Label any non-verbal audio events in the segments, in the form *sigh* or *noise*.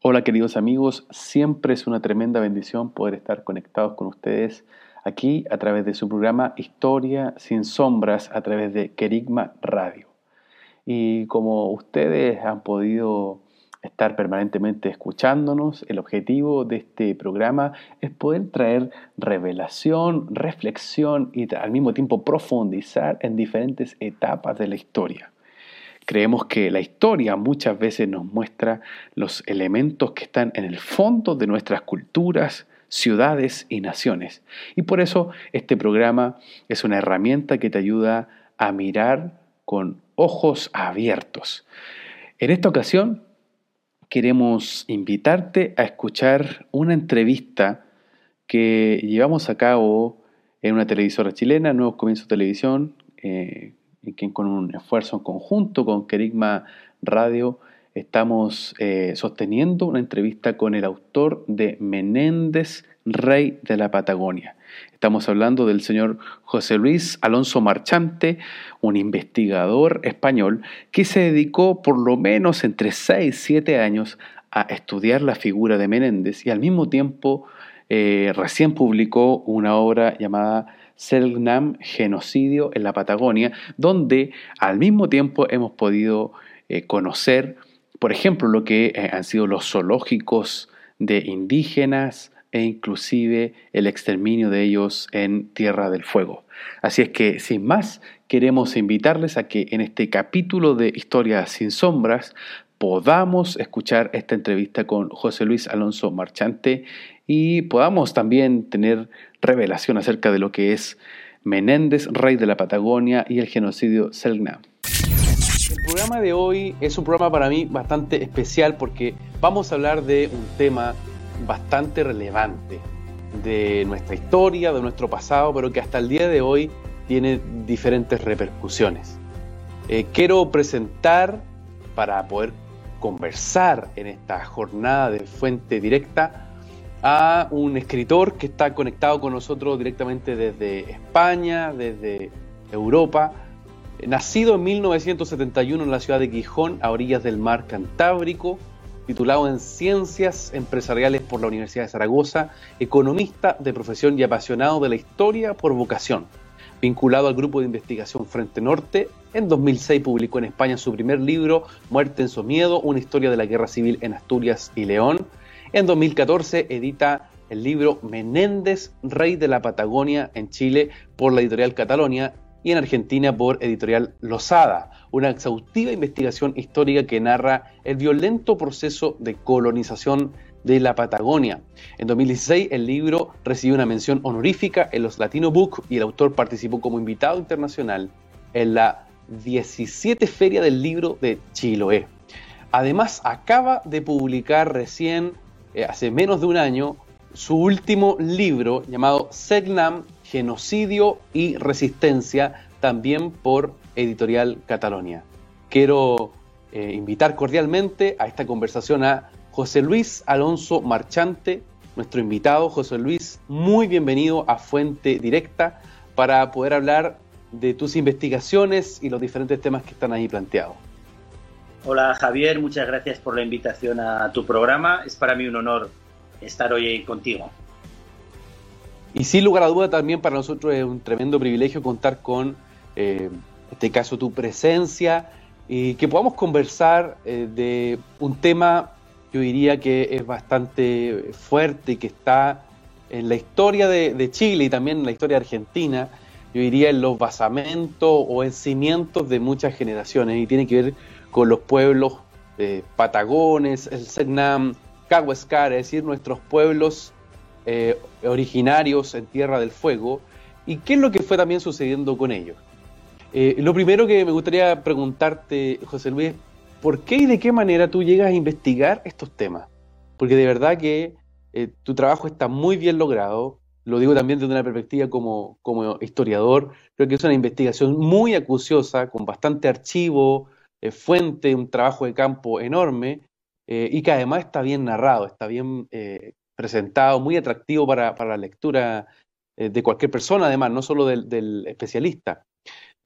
Hola queridos amigos, siempre es una tremenda bendición poder estar conectados con ustedes aquí a través de su programa Historia sin sombras a través de Kerigma Radio. Y como ustedes han podido estar permanentemente escuchándonos, el objetivo de este programa es poder traer revelación, reflexión y al mismo tiempo profundizar en diferentes etapas de la historia. Creemos que la historia muchas veces nos muestra los elementos que están en el fondo de nuestras culturas, ciudades y naciones. Y por eso este programa es una herramienta que te ayuda a mirar con ojos abiertos. En esta ocasión queremos invitarte a escuchar una entrevista que llevamos a cabo en una televisora chilena, Nuevos Comienzos Televisión, eh, en con un esfuerzo conjunto con Kerigma Radio estamos eh, sosteniendo una entrevista con el autor de Menéndez, Rey de la Patagonia. Estamos hablando del señor José Luis Alonso Marchante, un investigador español que se dedicó por lo menos entre 6 y 7 años a estudiar la figura de Menéndez y al mismo tiempo eh, recién publicó una obra llamada Selknam, genocidio en la Patagonia, donde al mismo tiempo hemos podido eh, conocer, por ejemplo, lo que eh, han sido los zoológicos de indígenas e inclusive el exterminio de ellos en Tierra del Fuego. Así es que, sin más, queremos invitarles a que en este capítulo de Historias sin Sombras podamos escuchar esta entrevista con José Luis Alonso Marchante y podamos también tener revelación acerca de lo que es Menéndez, rey de la Patagonia y el genocidio Selknam. El programa de hoy es un programa para mí bastante especial porque vamos a hablar de un tema bastante relevante de nuestra historia, de nuestro pasado, pero que hasta el día de hoy tiene diferentes repercusiones. Eh, quiero presentar, para poder conversar en esta jornada de fuente directa, a un escritor que está conectado con nosotros directamente desde España, desde Europa, nacido en 1971 en la ciudad de Gijón, a orillas del mar Cantábrico, titulado en Ciencias Empresariales por la Universidad de Zaragoza, economista de profesión y apasionado de la historia por vocación. Vinculado al grupo de investigación Frente Norte, en 2006 publicó en España su primer libro, Muerte en su miedo, una historia de la guerra civil en Asturias y León, en 2014 edita el libro Menéndez, Rey de la Patagonia en Chile por la editorial Catalonia y en Argentina por editorial Losada, una exhaustiva investigación histórica que narra el violento proceso de colonización de la Patagonia. En 2016 el libro recibió una mención honorífica en los Latino Book y el autor participó como invitado internacional en la 17 Feria del Libro de Chiloé. Además acaba de publicar recién eh, hace menos de un año su último libro llamado Segnam, Genocidio y Resistencia, también por Editorial Catalonia. Quiero eh, invitar cordialmente a esta conversación a José Luis Alonso Marchante, nuestro invitado. José Luis, muy bienvenido a Fuente Directa para poder hablar de tus investigaciones y los diferentes temas que están ahí planteados. Hola Javier, muchas gracias por la invitación a tu programa. Es para mí un honor estar hoy contigo. Y sin lugar a duda también para nosotros es un tremendo privilegio contar con, eh, en este caso, tu presencia y que podamos conversar eh, de un tema, yo diría que es bastante fuerte y que está en la historia de, de Chile y también en la historia argentina, yo diría en los basamentos o en cimientos de muchas generaciones y tiene que ver con los pueblos eh, patagones, el Segnam, Cahuescar, es decir, nuestros pueblos eh, originarios en Tierra del Fuego, y qué es lo que fue también sucediendo con ellos. Eh, lo primero que me gustaría preguntarte, José Luis, ¿por qué y de qué manera tú llegas a investigar estos temas? porque de verdad que tu trabajo está muy bien logrado, lo digo también desde una perspectiva como, como historiador, creo que es una investigación muy acuciosa, con bastante archivo, eh, fuente, un trabajo de campo enorme, eh, y que además está bien narrado, está bien presentado, muy atractivo para, para la lectura de cualquier persona, además, no solo del, especialista.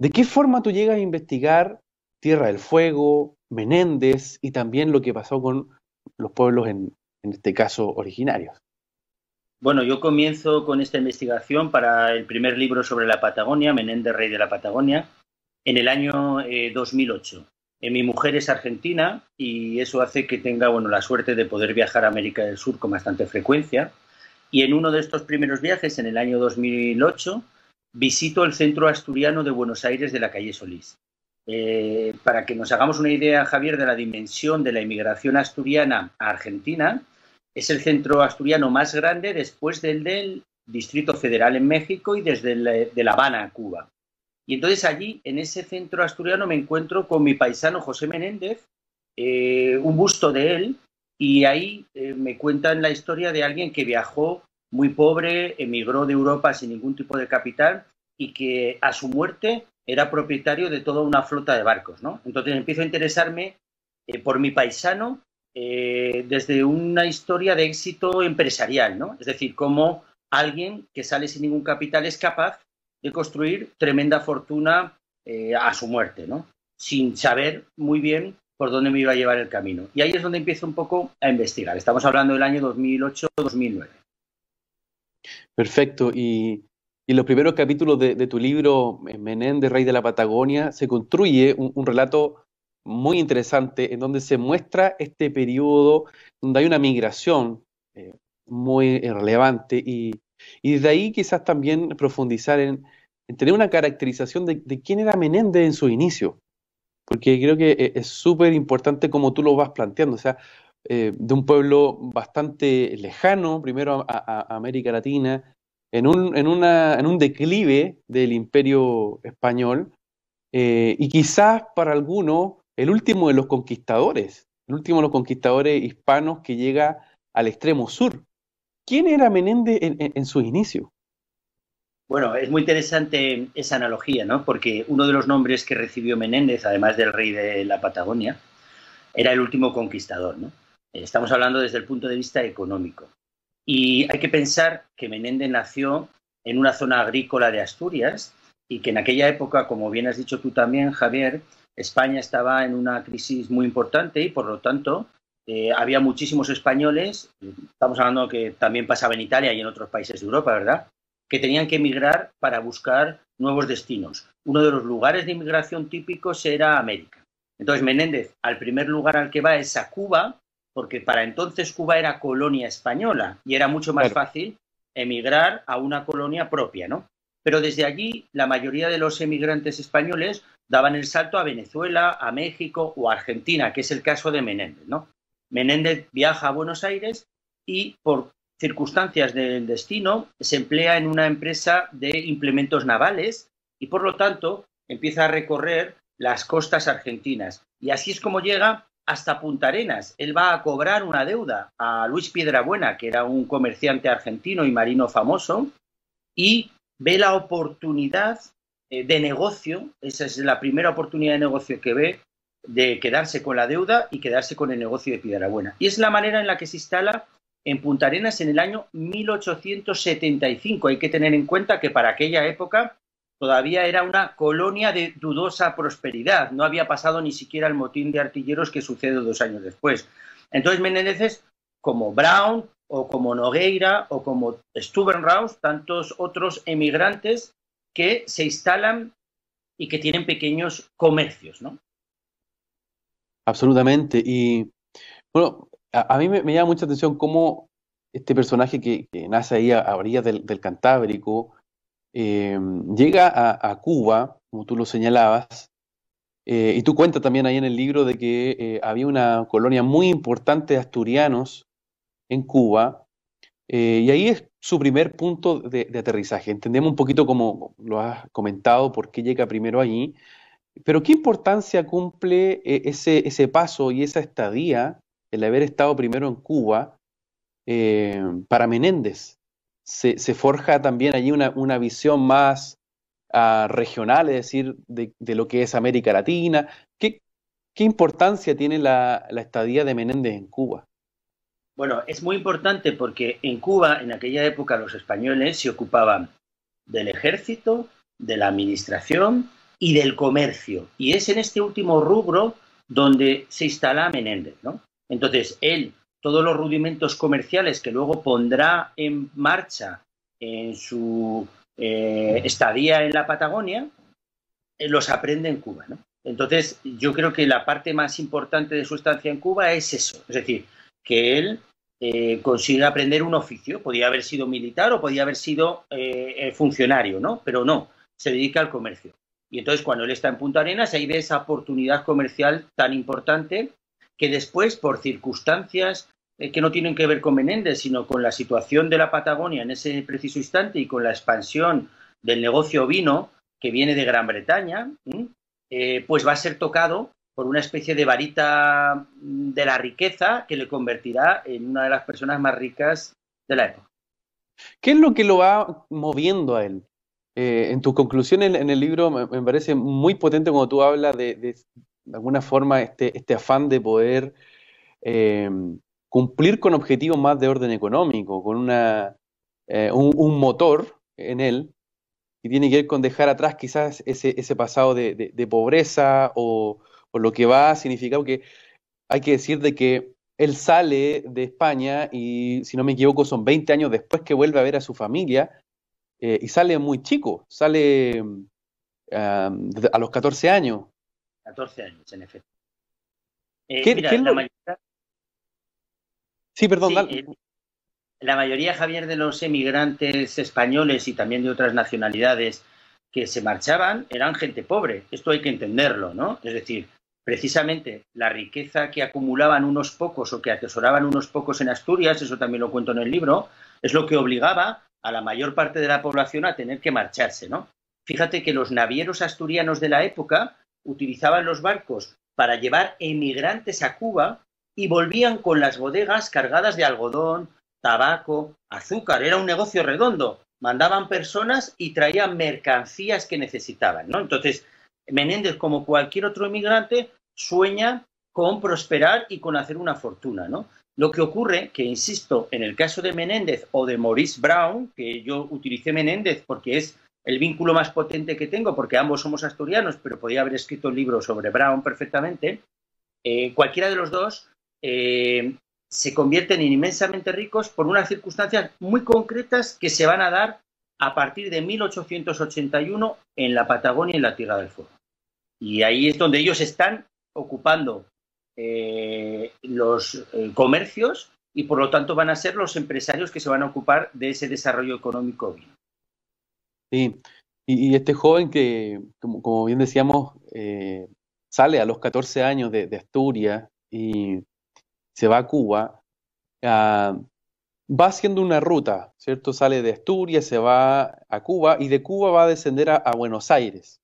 ¿De qué forma tú llegas a investigar Tierra del Fuego, Menéndez y también lo que pasó con los pueblos en, en este caso originarios? Bueno, yo comienzo con esta investigación para el primer libro sobre la Patagonia, Menéndez, Rey de la Patagonia, en el año 2008. Eh, eh, mi mujer es argentina y eso hace que tenga bueno, la suerte de poder viajar a América del Sur con bastante frecuencia. Y en uno de estos primeros viajes, en el año 2008, visito el centro asturiano de Buenos Aires de la calle Solís. Eh, para que nos hagamos una idea, Javier, de la dimensión de la inmigración asturiana a Argentina, es el centro asturiano más grande después del del Distrito Federal en México y desde de La Habana, Cuba. Y entonces allí, en ese centro asturiano, me encuentro con mi paisano José Menéndez, eh, un busto de él, y ahí eh, me cuentan la historia de alguien que viajó muy pobre, emigró de Europa sin ningún tipo de capital y que a su muerte era propietario de toda una flota de barcos, ¿no? Entonces empiezo a interesarme eh, por mi paisano eh, desde una historia de éxito empresarial, ¿no? Es decir, cómo alguien que sale sin ningún capital es capaz de construir tremenda fortuna eh, a su muerte, ¿no? Sin saber muy bien por dónde me iba a llevar el camino. Y ahí es donde empiezo un poco a investigar. Estamos hablando del año 2008-2009. Perfecto. Y, en los primeros capítulos de, tu libro, Menéndez, Rey de la Patagonia, se construye un relato muy interesante en donde se muestra este periodo donde hay una migración eh, muy relevante y, desde ahí quizás también profundizar en, tener una caracterización de, quién era Menéndez en su inicio, porque creo que e, es súper importante como tú lo vas planteando, o sea, eh, de un pueblo bastante lejano, primero a, América Latina, en un, en, una, en un declive del imperio español, eh, y quizás para algunos el último de los conquistadores, el último de los conquistadores hispanos que llega al extremo sur. ¿Quién era Menéndez en, su inicio? Bueno, es muy interesante esa analogía, ¿no? Porque uno de los nombres que recibió Menéndez, además del rey de la Patagonia, era el último conquistador, ¿no? Estamos hablando desde el punto de vista económico. Y hay que pensar que Menéndez nació en una zona agrícola de Asturias y que en aquella época, como bien has dicho tú también, Javier, España estaba en una crisis muy importante y por lo tanto eh, había muchísimos españoles, estamos hablando que también pasaba en Italia y en otros países de Europa, ¿verdad? Que tenían que emigrar para buscar nuevos destinos. Uno de los lugares de inmigración típicos era América. Entonces Menéndez, al primer lugar al que va es a Cuba, porque para entonces Cuba era colonia española y era mucho más fácil emigrar a una colonia propia, ¿no? Pero desde allí la mayoría de los emigrantes españoles daban el salto a Venezuela, a México o a Argentina, que es el caso de Menéndez. ¿no? Menéndez viaja a Buenos Aires y por circunstancias del destino se emplea en una empresa de implementos navales y por lo tanto empieza a recorrer las costas argentinas. Y así es como llega hasta Punta Arenas. Él va a cobrar una deuda a Luis Piedrabuena, que era un comerciante argentino y marino famoso, y ve la oportunidad eh, de negocio, esa es la primera oportunidad de negocio que ve, de quedarse con la deuda y quedarse con el negocio de Piedrabuena. Y es la manera en la que se instala en Punta Arenas en el año 1875. Hay que tener en cuenta que para aquella época todavía era una colonia de dudosa prosperidad. No había pasado ni siquiera el motín de artilleros que sucede dos años después. Entonces Menéndez, como Brown o como Nogueira o como Stubenraus, tantos otros emigrantes que se instalan y que tienen pequeños comercios, ¿no? Absolutamente. Y bueno, a, mí me, llama mucha atención cómo este personaje que, nace ahí a, orillas del, Cantábrico eh, llega a, Cuba, como tú lo señalabas, eh, y tú cuentas también ahí en el libro de que eh, había una colonia muy importante de asturianos en Cuba, y ahí es su primer punto de, aterrizaje. Entendemos un poquito como lo has comentado, por qué llega primero allí, pero ¿qué importancia cumple eh, ese, ese paso y esa estadía, el haber estado primero en Cuba, eh, para Menéndez. Se, forja también allí una, visión más ah, regional, es decir, de, lo que es América Latina. ¿Qué, importancia tiene la, estadía de Menéndez en Cuba? Bueno, es muy importante porque en Cuba, en aquella época, los españoles se ocupaban del ejército, de la administración y del comercio. Y es en este último rubro donde se instala Menéndez, ¿no? Entonces, él, todos los rudimentos comerciales que luego pondrá en marcha en su eh, estadía en la Patagonia, eh, los aprende en Cuba, ¿no? Entonces, yo creo que la parte más importante de su estancia en Cuba es eso, es decir, que él eh, consigue aprender un oficio, podía haber sido militar o podía haber sido funcionario, ¿no? Pero no, se dedica al comercio. Y entonces cuando él está en Punta Arenas, ahí ve esa oportunidad comercial tan importante que después, por circunstancias eh, que no tienen que ver con Menéndez, sino con la situación de la Patagonia en ese preciso instante y con la expansión del negocio vino que viene de Gran Bretaña, eh, pues va a ser tocado por una especie de varita mm, de la riqueza que le convertirá en una de las personas más ricas de la época. ¿Qué es lo que lo va moviendo a él? Eh, en tus conclusiones en, el libro me, parece muy potente cuando tú hablas de, de, alguna forma este, este, afán de poder eh, cumplir con objetivos más de orden económico, con una, eh, un, motor en él que tiene que ver con dejar atrás quizás ese, ese pasado de, de pobreza o, o, lo que va a significar, que hay que decir de que él sale de España y, si no me equivoco, son 20 años después que vuelve a ver a su familia eh, y sale muy chico, sale a los 14 años. 14 años, en efecto. Eh, sí, perdón. Eh, la mayoría, Javier, de los emigrantes españoles y también de otras nacionalidades que se marchaban eran gente pobre. Esto hay que entenderlo, ¿no? Es decir, precisamente la riqueza que acumulaban unos pocos o que atesoraban unos pocos en Asturias, eso también lo cuento en el libro, es lo que obligaba a la mayor parte de la población a tener que marcharse, ¿no? Fíjate que los navieros asturianos de la época utilizaban los barcos para llevar emigrantes a Cuba y volvían con las bodegas cargadas de algodón, tabaco, azúcar. Era un negocio redondo. Mandaban personas y traían mercancías que necesitaban, ¿no? Entonces, Menéndez, como cualquier otro emigrante, sueña con prosperar y con hacer una fortuna, ¿no? Lo que ocurre, que insisto, en el caso de Menéndez o de Maurice Brown, que yo utilicé Menéndez porque es el vínculo más potente que tengo, porque ambos somos asturianos, pero podía haber escrito el libro sobre Brown perfectamente, eh, cualquiera de los dos eh, se convierten en inmensamente ricos por unas circunstancias muy concretas que se van a dar a partir de 1881 en la Patagonia y en la Tierra del Fuego. Y ahí es donde ellos están ocupando eh, los eh, comercios y por lo tanto van a ser los empresarios que se van a ocupar de ese desarrollo económico. Sí, y, este joven que, como, bien decíamos, eh, sale a los 14 años de, Asturias y se va a Cuba, ah, va haciendo una ruta, ¿cierto? Sale de Asturias, se va a Cuba y de Cuba va a descender a Buenos Aires.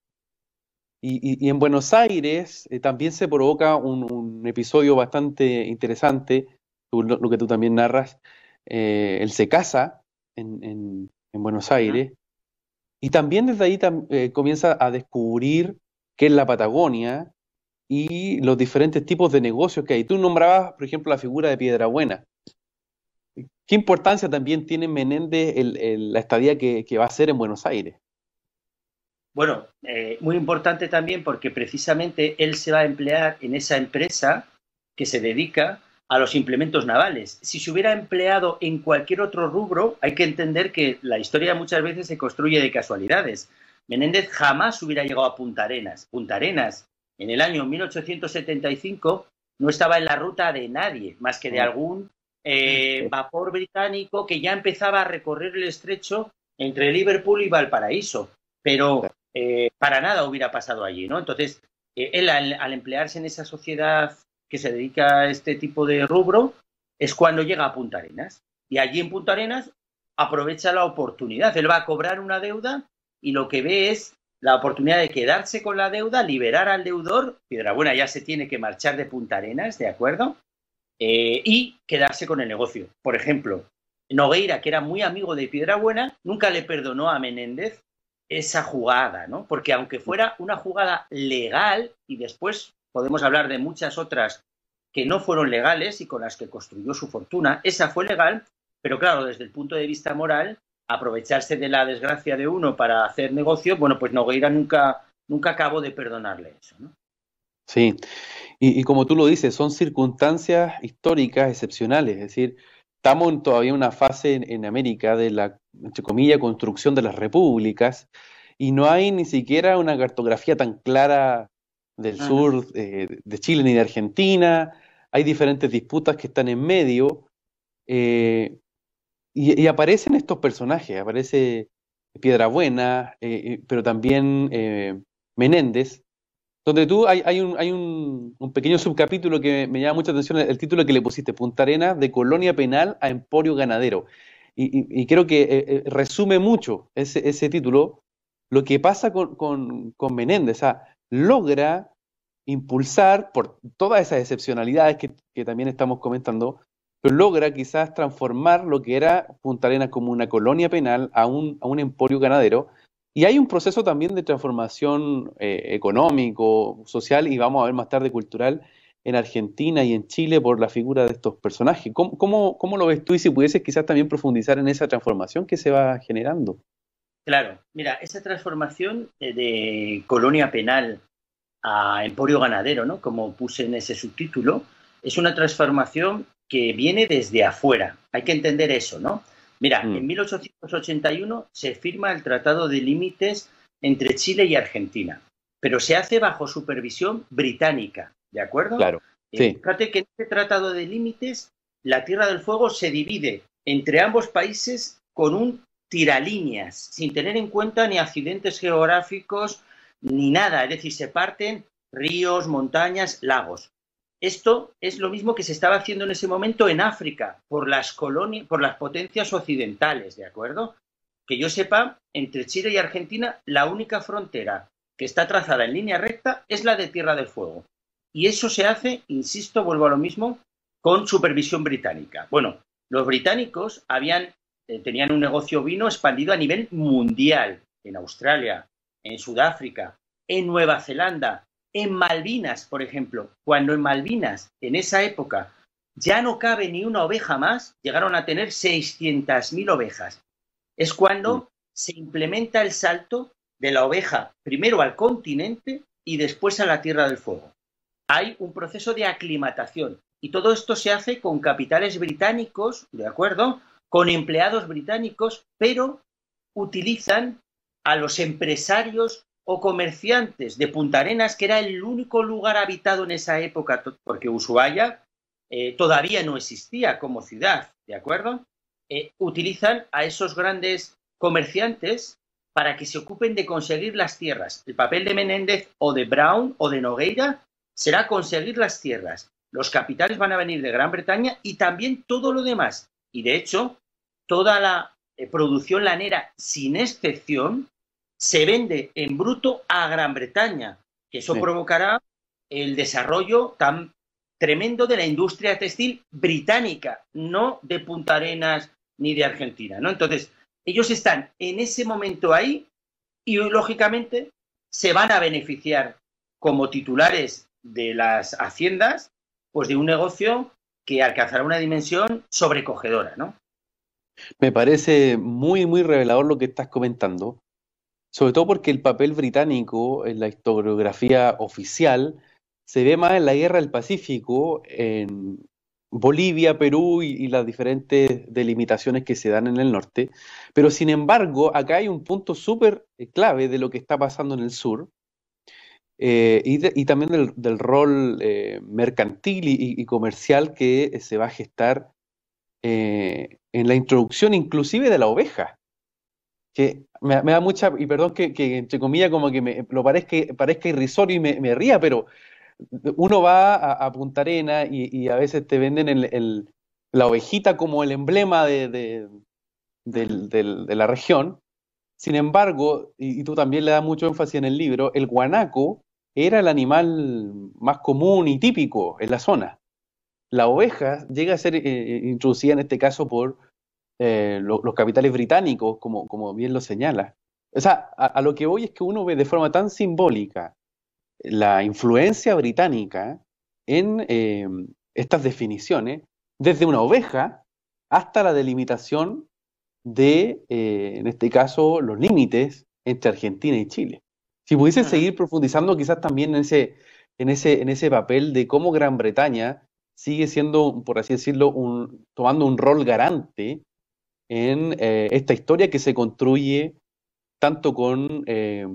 Y, en Buenos Aires eh, también se provoca un, episodio bastante interesante, lo, que tú también narras. Eh, él se casa en, Buenos Aires y también desde ahí eh, comienza a descubrir qué es la Patagonia y los diferentes tipos de negocios que hay. Tú nombrabas, por ejemplo, la figura de Piedrabuena. ¿Qué importancia también tiene Menéndez la estadía que va a hacer en Buenos Aires? Bueno, eh, muy importante también porque precisamente él se va a emplear en esa empresa que se dedica a los implementos navales. Si se hubiera empleado en cualquier otro rubro, hay que entender que la historia muchas veces se construye de casualidades. Menéndez jamás hubiera llegado a Punta Arenas. Punta Arenas, en el año 1875, no estaba en la ruta de nadie, más que de mm. algún eh, vapor británico que ya empezaba a recorrer el estrecho entre Liverpool y Valparaíso. Pero eh, para nada hubiera pasado allí, ¿no? Entonces, eh, él al, emplearse en esa sociedad que se dedica a este tipo de rubro, es cuando llega a Punta Arenas. Y allí en Punta Arenas aprovecha la oportunidad. Él va a cobrar una deuda y lo que ve es la oportunidad de quedarse con la deuda, liberar al deudor. Buena ya se tiene que marchar de Punta Arenas, ¿de acuerdo? eh, y quedarse con el negocio. Por ejemplo, Nogueira, que era muy amigo de Piedrabuena, nunca le perdonó a Menéndez esa jugada, ¿no? Porque aunque fuera una jugada legal, y después podemos hablar de muchas otras que no fueron legales y con las que construyó su fortuna, esa fue legal, pero claro, desde el punto de vista moral, aprovecharse de la desgracia de uno para hacer negocio, bueno, pues Nogueira nunca, nunca acabó de perdonarle eso. Sí, y, como tú lo dices, son circunstancias históricas excepcionales, es decir, estamos todavía en una fase en, América de la, entre comillas, construcción de las repúblicas, y no hay ni siquiera una cartografía tan clara del sur eh, de Chile ni de Argentina, hay diferentes disputas que están en medio, eh, y, aparecen estos personajes, aparece Piedrabuena, eh, eh pero también Menéndez, donde tú hay, hay, un, hay un, pequeño subcapítulo que me llama mucha atención, el, título que le pusiste, Punta Arena de colonia penal a emporio ganadero. Y, creo que eh, eh, resume mucho ese, ese, título lo que pasa con, con, con Menéndez. O sea, logra impulsar, por todas esas excepcionalidades que, que también estamos comentando, pero logra quizás transformar lo que era Punta Arenas como una colonia penal a un, a un emporio ganadero, y hay un proceso también de transformación eh, económico, social y vamos a ver más tarde cultural en Argentina y en Chile por la figura de estos personajes. ¿Cómo, cómo, lo ves tú y si pudieses quizás también profundizar en esa transformación que se va generando? Claro, mira, esa transformación de colonia penal a emporio ganadero, ¿no? Como puse en ese subtítulo, es una transformación que viene desde afuera. Hay que entender eso, ¿no? Mira, mm. en 1881 se firma el Tratado de Límites entre Chile y Argentina, pero se hace bajo supervisión británica, ¿de acuerdo? Claro. Eh, fíjate que en este Tratado de Límites la Tierra del Fuego se divide entre ambos países con un tiralíneas, sin tener en cuenta ni accidentes geográficos ni nada, es decir, se parten ríos, montañas, lagos. Esto es lo mismo que se estaba haciendo en ese momento en África por las colonias, por las potencias occidentales, ¿de acuerdo? Que yo sepa, entre Chile y Argentina, la única frontera que está trazada en línea recta es la de Tierra del Fuego. Y eso se hace, insisto, vuelvo a lo mismo, con supervisión británica. Bueno, los británicos habían, eh, tenían un negocio vino expandido a nivel mundial, en Australia, en Sudáfrica, en Nueva Zelanda, en Malvinas, por ejemplo, cuando en Malvinas, en esa época, ya no cabe ni una oveja más, llegaron a tener 600.000 ovejas. Es cuando mm. se implementa el salto de la oveja primero al continente y después a la Tierra del Fuego. Hay un proceso de aclimatación y todo esto se hace con capitales británicos, ¿de acuerdo? Con empleados británicos, pero utilizan a los empresarios o comerciantes de Punta Arenas, que era el único lugar habitado en esa época, porque Ushuaia eh, todavía no existía como ciudad, ¿de acuerdo? Eh, utilizan a esos grandes comerciantes para que se ocupen de conseguir las tierras. El papel de Menéndez o de Brown o de Nogueira será conseguir las tierras. Los capitales van a venir de Gran Bretaña y también todo lo demás. Y de hecho, toda la eh, producción lanera, sin excepción, se vende en bruto a Gran Bretaña, que eso provocará el desarrollo tan tremendo de la industria textil británica, no de Punta Arenas ni de Argentina, ¿no? Entonces, ellos están en ese momento ahí y lógicamente se van a beneficiar como titulares de las haciendas, pues de un negocio que alcanzará una dimensión sobrecogedora, ¿no? Me parece muy, muy revelador lo que estás comentando, sobre todo porque el papel británico en la historiografía oficial se ve más en la guerra del Pacífico, en Bolivia, Perú y, las diferentes delimitaciones que se dan en el norte. Pero sin embargo, acá hay un punto súper eh, clave de lo que está pasando en el sur. Eh, y, también del, rol eh, mercantil y, comercial que se va a gestar en la introducción inclusive de la oveja que me, da mucha, y perdón que, entre comillas como que me, lo parezca, parezca irrisorio y me, ría, pero uno va a, Punta Arena y, a veces te venden la ovejita como el emblema de, la región. Sin embargo, y, tú también le das mucho énfasis en el libro, el guanaco era el animal más común y típico en la zona. la oveja llega a ser eh, eh, introducida en este caso por eh, los capitales británicos, como, como bien lo señala. O sea, a, lo que voy es que uno ve de forma tan simbólica la influencia británica en estas definiciones, desde una oveja hasta la delimitación de, en este caso, los límites entre Argentina y Chile. Si pudiese seguir profundizando quizás también en ese, en ese, en ese papel de cómo Gran Bretaña sigue siendo, por así decirlo, un, tomando un rol garante en eh, esta historia que se construye tanto con eh,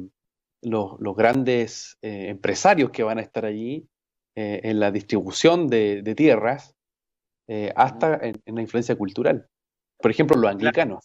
los, grandes eh, empresarios que van a estar allí en la distribución de, tierras, hasta en, la influencia cultural. Por ejemplo, los anglicanos.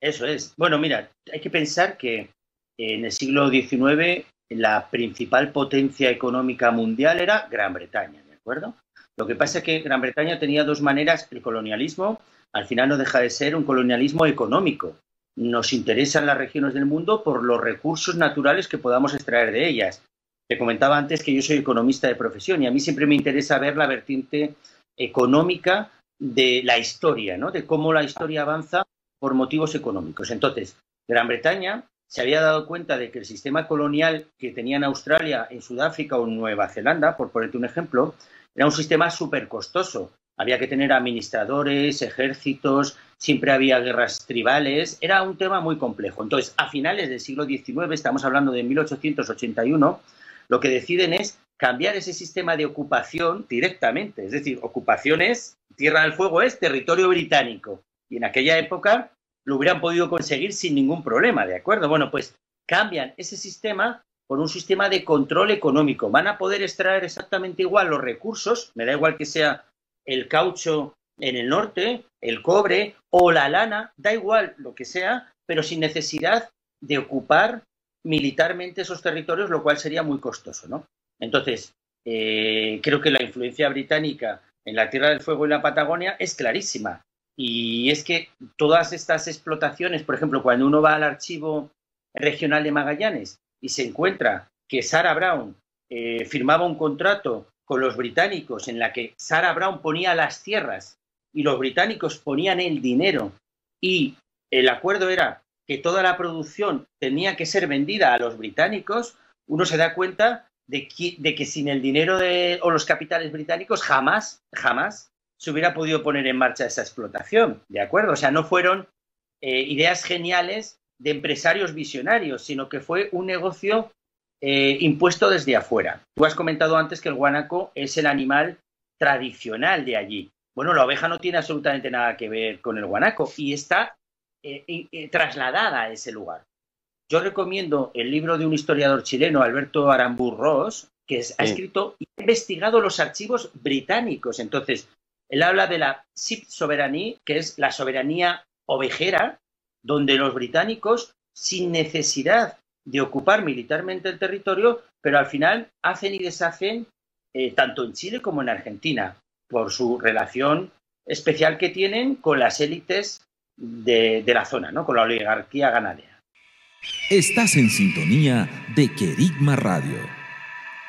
Eso es. Bueno, mira, hay que pensar que en el siglo XIX la principal potencia económica mundial era Gran Bretaña, ¿de acuerdo? Lo que pasa es que Gran Bretaña tenía dos maneras, el colonialismo al final no deja de ser un colonialismo económico. Nos interesan las regiones del mundo por los recursos naturales que podamos extraer de ellas. Te comentaba antes que yo soy economista de profesión y a mí siempre me interesa ver la vertiente económica de la historia, ¿no? De cómo la historia avanza por motivos económicos. Entonces, Gran Bretaña se había dado cuenta de que el sistema colonial que tenía en Australia, en Sudáfrica o Nueva Zelanda, por ponerte un ejemplo, era un sistema súper costoso. Había que tener administradores, ejércitos, siempre había guerras tribales, era un tema muy complejo. Entonces, a finales del siglo XIX, estamos hablando de 1881, lo que deciden es cambiar ese sistema de ocupación directamente. Es decir, ocupación es, Tierra del Fuego es territorio británico. Y en aquella época lo hubieran podido conseguir sin ningún problema, ¿de acuerdo? Bueno, pues cambian ese sistema por un sistema de control económico. Van a poder extraer exactamente igual los recursos, me da igual que sea el caucho en el norte, el cobre o la lana, da igual lo que sea, pero sin necesidad de ocupar militarmente esos territorios, lo cual sería muy costoso, ¿no? Entonces, eh, creo que la influencia británica en la Tierra del Fuego y la Patagonia es clarísima. Y es que todas estas explotaciones, por ejemplo, cuando uno va al archivo regional de Magallanes y se encuentra que Sarah Brown eh, firmaba un contrato con los británicos en la que Sarah Brown ponía las tierras y los británicos ponían el dinero y el acuerdo era que toda la producción tenía que ser vendida a los británicos, uno se da cuenta de que, sin el dinero de, o los capitales británicos jamás, jamás se hubiera podido poner en marcha esa explotación, ¿de acuerdo? O sea, no fueron eh, ideas geniales de empresarios visionarios, sino que fue un negocio eh, impuesto desde afuera. Tú has comentado antes que el guanaco es el animal tradicional de allí. Bueno, la oveja no tiene absolutamente nada que ver con el guanaco y está eh, trasladada a ese lugar. Yo recomiendo el libro de un historiador chileno, Alberto Arambur Ross, que ha escrito y ha investigado los archivos británicos. Entonces, él habla de la Sip Sovereignty, que es la soberanía ovejera, donde los británicos, sin necesidad de ocupar militarmente el territorio, pero al final hacen y deshacen eh, tanto en Chile como en Argentina, por su relación especial que tienen con las élites de, de la zona, ¿no? con la oligarquía ganadera. Estás en sintonía de Querigma Radio,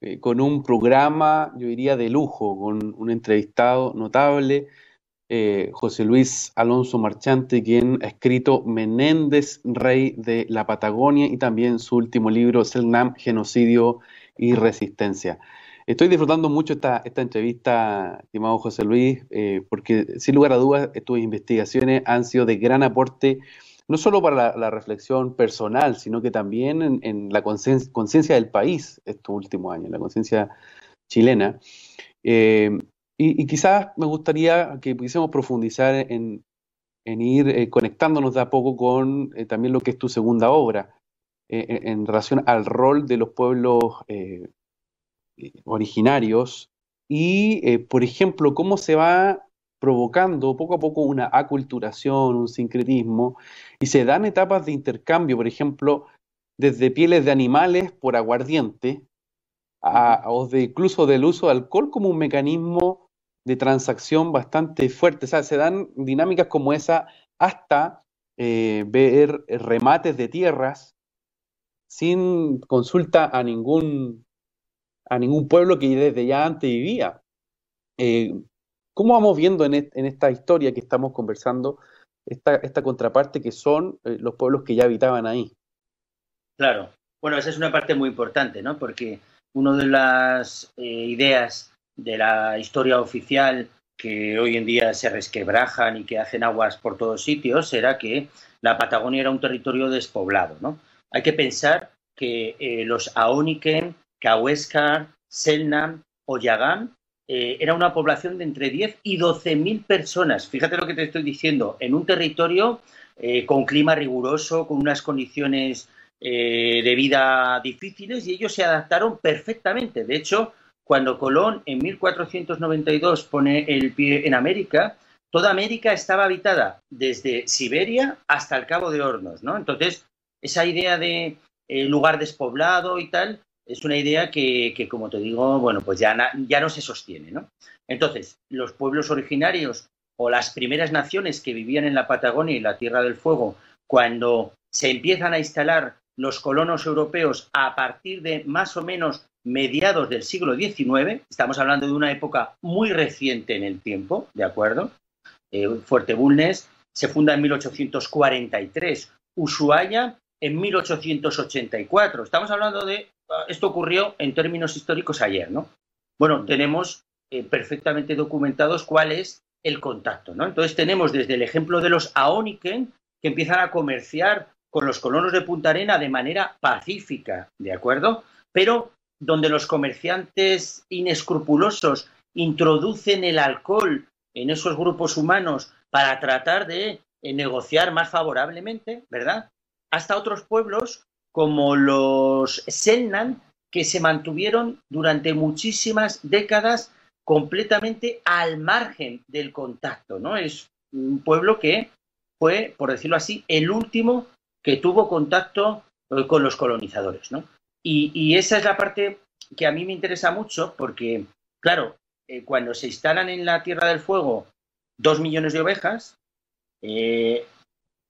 Eh, con un programa, yo diría, de lujo, con un entrevistado notable eh, José Luis Alonso Marchante, quien ha escrito Menéndez, Rey de la Patagonia, y también su último libro, Selnam, Genocidio y Resistencia. Estoy disfrutando mucho esta, esta entrevista, estimado José Luis, eh, porque sin lugar a dudas tus investigaciones han sido de gran aporte, no solo para la, reflexión personal, sino que también en, la conciencia del país estos últimos años, la conciencia chilena. Eh, y, quizás me gustaría que pudiésemos profundizar en, ir eh, conectándonos de a poco con también lo que es tu segunda obra, en relación al rol de los pueblos originarios y, eh, por ejemplo, cómo se va provocando poco a poco una aculturación, un sincretismo, y se dan etapas de intercambio, por ejemplo, desde pieles de animales por aguardiente, a, o de incluso del uso de alcohol como un mecanismo de transacción bastante fuerte. O sea, se dan dinámicas como esa hasta eh, ver remates de tierras sin consulta a ningún a ningún pueblo que desde ya antes vivía. Eh, ¿Cómo vamos viendo en, esta historia que estamos conversando esta, esta contraparte que son eh, los pueblos que ya habitaban ahí? Claro, bueno, esa es una parte muy importante, ¿no? Porque una de las eh, ideas de la historia oficial que hoy en día se resquebrajan y que hacen aguas por todos sitios era que la Patagonia era un territorio despoblado, ¿no? Hay que pensar que los Aoniken Cahuéscar, Selnam o Yagán, eh, era una población de entre 10 y 12 mil personas. Fíjate lo que te estoy diciendo, en un territorio eh, con clima riguroso, con unas condiciones eh, de vida difíciles y ellos se adaptaron perfectamente. De hecho, cuando Colón en 1492 pone el pie en América, toda América estaba habitada desde Siberia hasta el Cabo de Hornos, ¿no? Entonces, esa idea de lugar despoblado y tal, es una idea que, como te digo, bueno, pues ya, ya no se sostiene, ¿no? Entonces, los pueblos originarios o las primeras naciones que vivían en la Patagonia y la Tierra del Fuego, cuando se empiezan a instalar los colonos europeos a partir de más o menos mediados del siglo XIX, estamos hablando de una época muy reciente en el tiempo, ¿de acuerdo? Eh, Fuerte Bulnes se funda en 1843, Ushuaia en 1884. Estamos hablando de esto ocurrió en términos históricos ayer, ¿no? Bueno, tenemos eh, perfectamente documentados cuál es el contacto, ¿no? Entonces tenemos desde el ejemplo de los Aoniken, que empiezan a comerciar con los colonos de Punta Arena de manera pacífica, ¿de acuerdo? Pero donde los comerciantes inescrupulosos introducen el alcohol en esos grupos humanos para tratar de eh, negociar más favorablemente, ¿verdad? Hasta otros pueblos como los Selnan, que se mantuvieron durante muchísimas décadas completamente al margen del contacto, ¿no? Es un pueblo que fue, por decirlo así, el último que tuvo contacto eh, con los colonizadores, ¿no? Y, esa es la parte que a mí me interesa mucho porque, claro, eh, cuando se instalan en la Tierra del Fuego dos millones de ovejas, eh,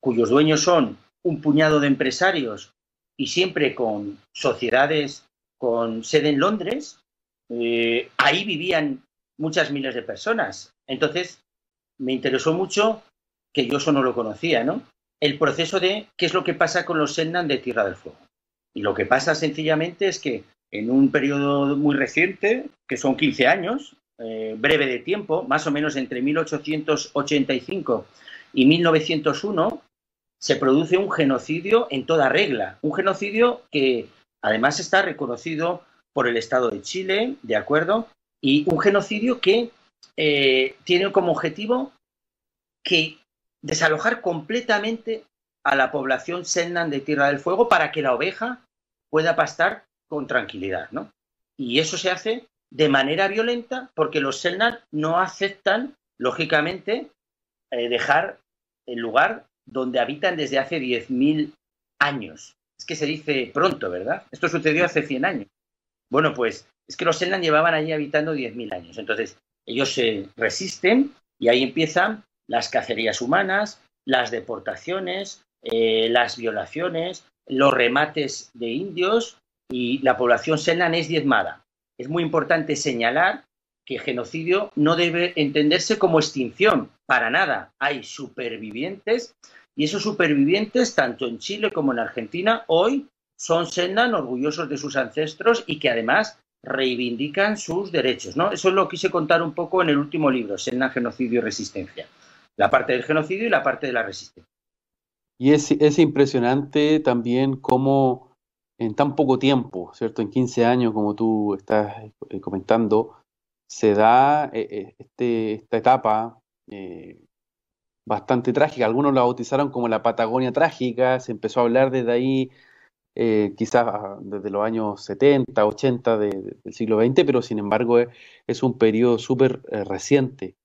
cuyos dueños son un puñado de empresarios y siempre con sociedades con sede en Londres, eh, ahí vivían muchas miles de personas. Entonces, me interesó mucho, que yo eso no lo conocía, ¿no? El proceso de qué es lo que pasa con los Selnan de Tierra del Fuego. Y lo que pasa sencillamente es que en un periodo muy reciente, que son 15 años, eh, breve de tiempo, más o menos entre 1885 y 1901, se produce un genocidio en toda regla, un genocidio que además está reconocido por el Estado de Chile, ¿de acuerdo? Y un genocidio que eh, tiene como objetivo que desalojar completamente a la población Selnan de Tierra del Fuego para que la oveja pueda pastar con tranquilidad, ¿no? Y eso se hace de manera violenta porque los Selnan no aceptan, lógicamente, eh, dejar el lugar donde habitan desde hace 10.000 años. Es que se dice pronto, ¿verdad? Esto sucedió hace 100 años. Bueno, pues es que los Selnan llevaban allí habitando 10.000 años. Entonces, ellos se resisten y ahí empiezan las cacerías humanas, las deportaciones, eh, las violaciones, los remates de indios y la población Selnan es diezmada. Es muy importante señalar que genocidio no debe entenderse como extinción, para nada. Hay supervivientes y esos supervivientes, tanto en Chile como en Argentina, hoy son Sendan orgullosos de sus ancestros y que además reivindican sus derechos. ¿no? Eso lo quise contar un poco en el último libro, Senna, Genocidio y Resistencia. La parte del genocidio y la parte de la resistencia. Y es, es impresionante también cómo en tan poco tiempo, ¿cierto? En 15 años, como tú estás eh, comentando, se da eh, eh, este, esta etapa bastante trágica. Algunos la bautizaron como la Patagonia trágica, se empezó a hablar desde ahí, quizás desde los años 70, 80 del siglo XX, pero sin embargo es, un periodo súper reciente.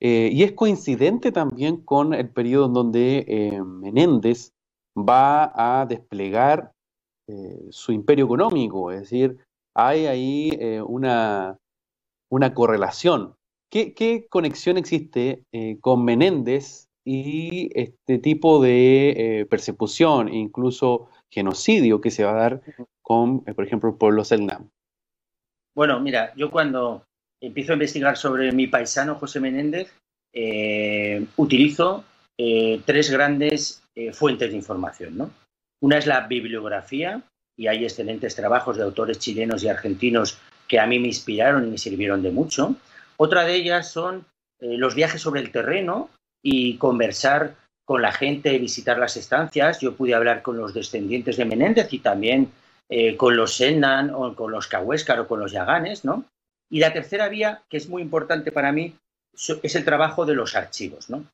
y es coincidente también con el periodo en donde Menéndez va a desplegar eh, su imperio económico, es decir, hay ahí eh, una, una, correlación. ¿Qué, conexión existe eh, con Menéndez y este tipo de persecución, e incluso genocidio que se va a dar con, por ejemplo, el pueblo Selnam? Bueno, mira, yo cuando empiezo a investigar sobre mi paisano José Menéndez, utilizo tres grandes fuentes de información, ¿no? Una es la bibliografía, y hay excelentes trabajos de autores chilenos y argentinos que a mí me inspiraron y me sirvieron de mucho. Otra de ellas son eh, los viajes sobre el terreno y conversar con la gente, visitar las estancias. Yo pude hablar con los descendientes de Menéndez y también eh, con los Sennan o con los Cahuéscar o con los Yaganes, ¿no? Y la tercera vía, que es muy importante para mí, es el trabajo de los archivos, ¿no?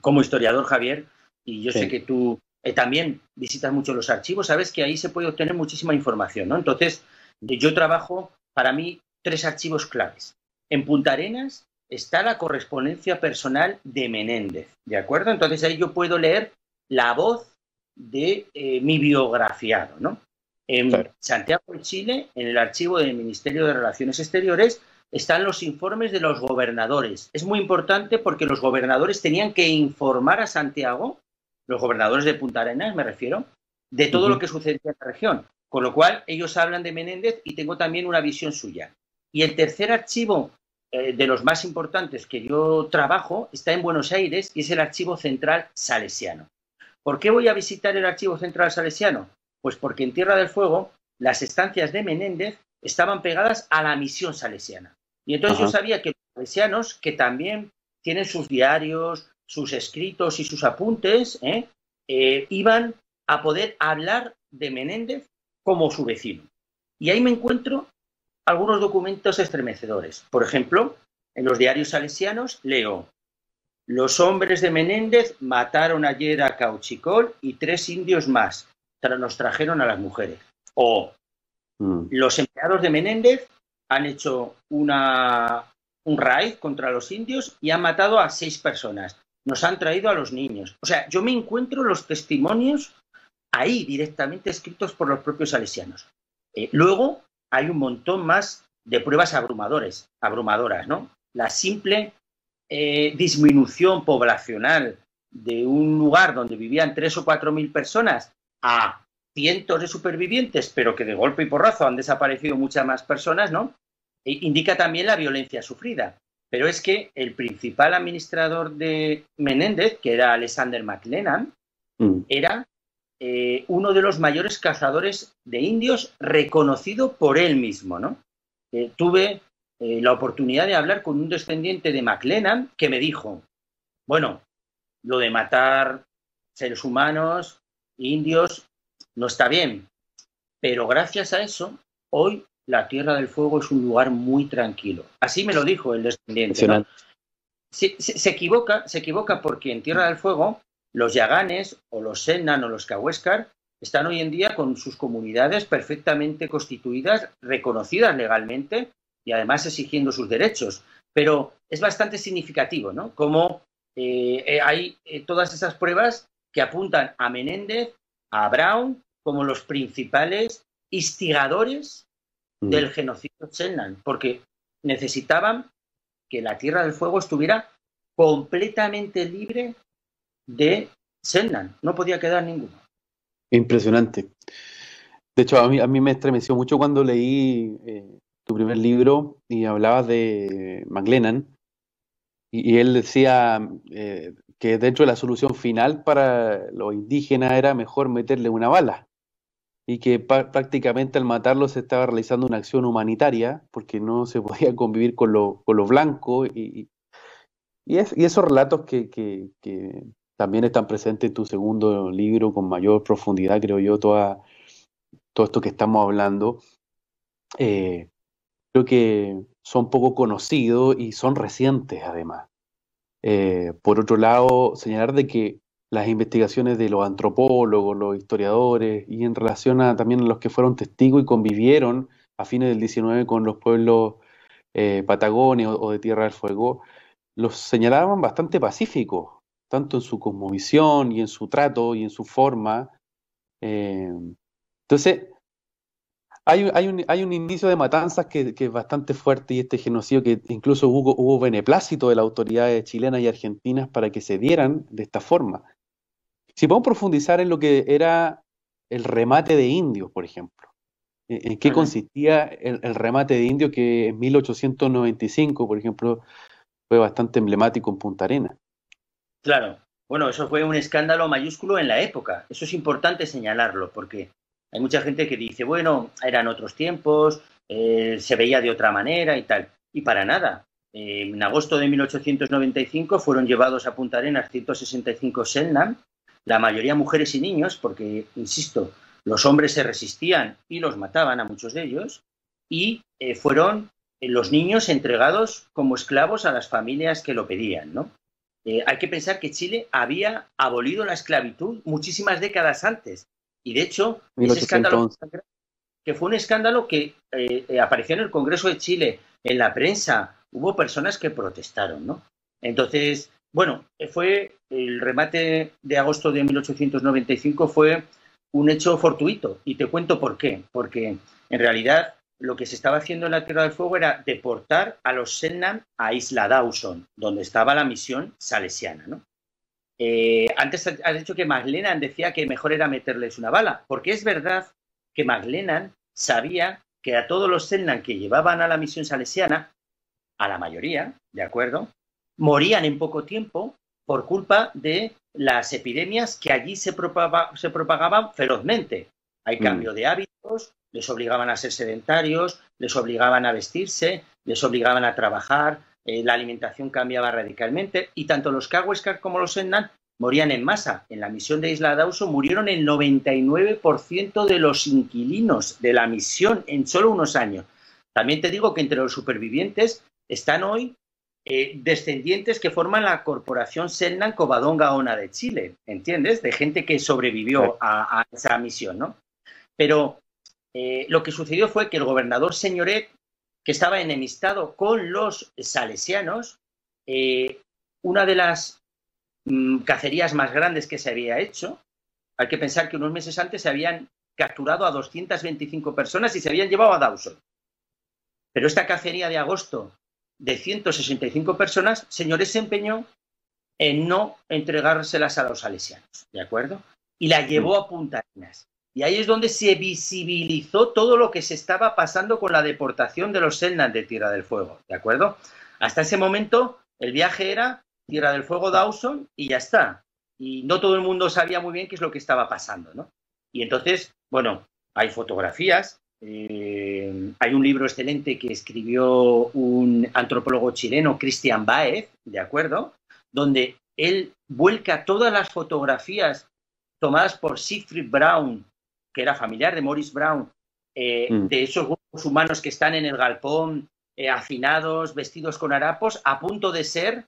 Como historiador, Javier, y yo sé que tú eh, también visitas mucho los archivos, sabes que ahí se puede obtener muchísima información, ¿no? Entonces, yo trabajo, para mí, tres archivos claves. En Punta Arenas está la correspondencia personal de Menéndez, ¿de acuerdo? Entonces ahí yo puedo leer la voz de eh, mi biografiado, ¿no? En Santiago de Chile, en el archivo del Ministerio de Relaciones Exteriores, están los informes de los gobernadores. Es muy importante porque los gobernadores tenían que informar a Santiago los gobernadores de Punta Arenas, me refiero, de todo lo que sucedía en la región. Con lo cual, ellos hablan de Menéndez y tengo también una visión suya. Y el tercer archivo eh, de los más importantes que yo trabajo está en Buenos Aires y es el Archivo Central Salesiano. ¿Por qué voy a visitar el Archivo Central Salesiano? Pues porque en Tierra del Fuego las estancias de Menéndez estaban pegadas a la misión salesiana. Y entonces yo sabía que los salesianos, que también tienen sus diarios, sus escritos y sus apuntes, ¿eh? Eh, iban a poder hablar de Menéndez como su vecino. Y ahí me encuentro algunos documentos estremecedores. Por ejemplo, en los diarios salesianos leo, los hombres de Menéndez mataron ayer a Cauchicol y tres indios más. Nos trajeron a las mujeres. O mm. los empleados de Menéndez han hecho una, un raid contra los indios y han matado a seis personas nos han traído a los niños. O sea, yo me encuentro los testimonios ahí directamente escritos por los propios salesianos. Eh, luego hay un montón más de pruebas abrumadores, abrumadoras, ¿no? La simple eh, disminución poblacional de un lugar donde vivían tres o cuatro mil personas a cientos de supervivientes, pero que de golpe y porrazo han desaparecido muchas más personas, ¿no? E indica también la violencia sufrida. Pero es que el principal administrador de Menéndez, que era Alexander McLennan, mm. era eh, uno de los mayores cazadores de indios reconocido por él mismo, ¿no? Eh, tuve eh, la oportunidad de hablar con un descendiente de McLennan que me dijo, bueno, lo de matar seres humanos, indios, no está bien, pero gracias a eso, hoy la Tierra del Fuego es un lugar muy tranquilo. Así me lo dijo el descendiente. Se, equivoca, se equivoca porque en Tierra del Fuego los Yaganes o los Sennan o los Cahuéscar están hoy en día con sus comunidades perfectamente constituidas, reconocidas legalmente y además exigiendo sus derechos. Pero es bastante significativo, ¿no? Como eh, eh, hay eh, todas esas pruebas que apuntan a Menéndez, a Brown, como los principales instigadores Mm. del genocidio Shennan, porque necesitaban que la Tierra del Fuego estuviera completamente libre de Shennan. No podía quedar ninguno. Impresionante. De hecho, a mí, a mí me estremeció mucho cuando leí eh, tu primer libro y hablabas de McLennan. Y, él decía eh, que dentro de la solución final para los indígenas era mejor meterle una bala. y que prácticamente al matarlo se estaba realizando una acción humanitaria porque no se *laughs* podía convivir con lo, con blanco y, y, esos relatos que, también están presentes en tu segundo libro con mayor profundidad, creo yo, todo esto que estamos hablando, eh, creo que son poco conocidos y son recientes además. Eh, por otro lado, señalar de que las investigaciones de los antropólogos, los historiadores y en relación a también a los que fueron testigos y convivieron a fines del 19 con los pueblos eh, o de Tierra del Fuego, los señalaban bastante pacíficos, tanto en su cosmovisión y en su trato y en su forma. Eh, entonces, hay, hay, un, hay, un, indicio de matanzas que, es bastante fuerte y este genocidio que incluso hubo, hubo beneplácito de las autoridades chilenas y argentinas para que se dieran de esta forma. Si podemos profundizar en lo que era el remate de indios, por ejemplo. ¿En qué consistía el, remate de indios que en 1895, por ejemplo, fue bastante emblemático en Punta Arena? Claro. Bueno, eso fue un escándalo mayúsculo en la época. Eso es importante señalarlo, porque hay mucha gente que dice, bueno, eran otros tiempos, eh, se veía de otra manera y tal. Y para nada. en agosto de 1895 fueron llevados a Punta Arenas 165 Selnam la mayoría mujeres y niños, porque, insisto, los hombres se resistían y los mataban a muchos de ellos, y eh, fueron eh, los niños entregados como esclavos a las familias que lo pedían, ¿no? Eh, hay que pensar que Chile había abolido la esclavitud muchísimas décadas antes, y de hecho, ese escándalo, que fue un escándalo que apareció en el Congreso de Chile, en la prensa, hubo personas que protestaron, ¿no? Entonces, bueno, fue el remate de agosto de 1895 fue un hecho fortuito y te cuento por qué. Porque en realidad lo que se estaba haciendo en la Tierra del Fuego era deportar a los Selknam a Isla Dawson, donde estaba la misión salesiana. ¿no? Eh, antes has dicho que McLennan decía que mejor era meterles una bala, porque es verdad que McLennan sabía que a todos los Selknam que llevaban a la misión salesiana, a la mayoría, ¿de acuerdo? morían en poco tiempo por culpa de las epidemias que allí se, propagaban ferozmente. Hay mm. cambio de hábitos, les obligaban a ser sedentarios, les obligaban a vestirse, les obligaban a trabajar, eh, la alimentación cambiaba radicalmente y tanto los Kaweskar como los Ennan morían en masa. En la misión de Isla Dawson murieron el 99% de los inquilinos de la misión en solo unos años. También te digo que entre los supervivientes están hoy eh, descendientes que forman la corporación Selnan Covadonga Ona de Chile, ¿entiendes? De gente que sobrevivió a, esa misión, ¿no? Pero eh, lo que sucedió fue que el gobernador Señoret, que estaba enemistado con los salesianos, eh, una de las mm, cacerías más grandes que se había hecho, hay que pensar que unos meses antes se habían capturado a 225 personas y se habían llevado a Dawson. Pero esta cacería de agosto de 165 personas, señores se empeñó en no entregárselas a los salesianos, ¿de acuerdo? Y la llevó a Punta Arenas. Y ahí es donde se visibilizó todo lo que se estaba pasando con la deportación de los Selnan de Tierra del Fuego, ¿de acuerdo? Hasta ese momento el viaje era Tierra del Fuego Dawson y ya está. Y no todo el mundo sabía muy bien qué es lo que estaba pasando, ¿no? Y entonces, bueno, hay fotografías, eh, hay un libro excelente que escribió un antropólogo chileno, Christian Baez, ¿de acuerdo? Donde él vuelca todas las fotografías tomadas por Siegfried Brown, que era familiar de Morris Brown, eh, mm. de esos grupos humanos que están en el galpón, eh, afinados, vestidos con harapos, a punto de ser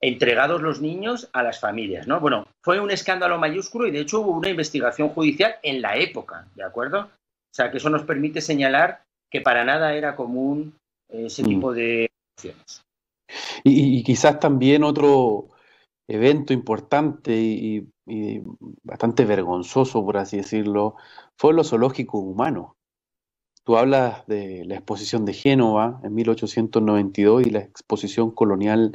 entregados los niños a las familias, ¿no? Bueno, fue un escándalo mayúsculo y de hecho hubo una investigación judicial en la época, ¿de acuerdo? O sea, que eso nos permite señalar que para nada era común ese mm. tipo de acciones. Y, quizás también otro evento importante y, bastante vergonzoso, por así decirlo, fue lo zoológico humano. Tú hablas de la exposición de Génova en 1892 y la exposición colonial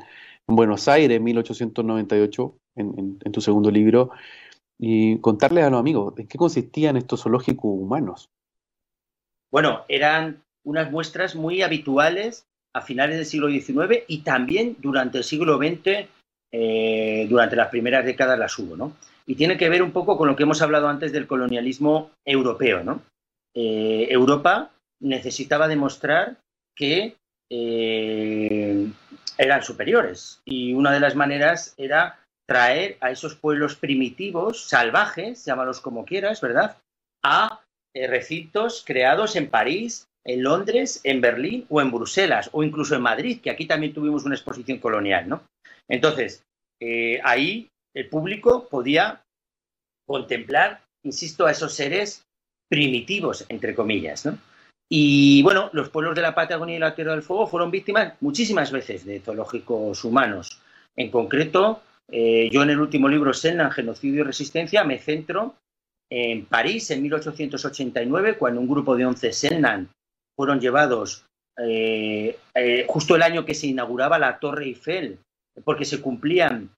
en Buenos Aires en 1898, en, tu segundo libro, y contarles a los amigos en qué consistían estos zoológicos humanos. Bueno, eran unas muestras muy habituales a finales del siglo XIX y también durante el siglo XX eh, durante las primeras décadas las hubo, ¿no? Y tiene que ver un poco con lo que hemos hablado antes del colonialismo europeo, ¿no? Eh, Europa necesitaba demostrar que eh, eran superiores y una de las maneras era traer a esos pueblos primitivos, salvajes, llámalos como quieras, ¿verdad? A recintos creados en París, en Londres, en Berlín o en Bruselas o incluso en Madrid, que aquí también tuvimos una exposición colonial, ¿no? Entonces, eh, ahí el público podía contemplar, insisto, a esos seres primitivos, entre comillas, ¿no? Y bueno, los pueblos de la Patagonia y la Tierra del Fuego fueron víctimas muchísimas veces de zoológicos humanos. En concreto, eh, yo en el último libro, Senna, Genocidio y Resistencia, me centro en París en 1889, cuando un grupo de 11 Sennan fueron llevados eh, justo el año que se inauguraba la Torre Eiffel porque se cumplían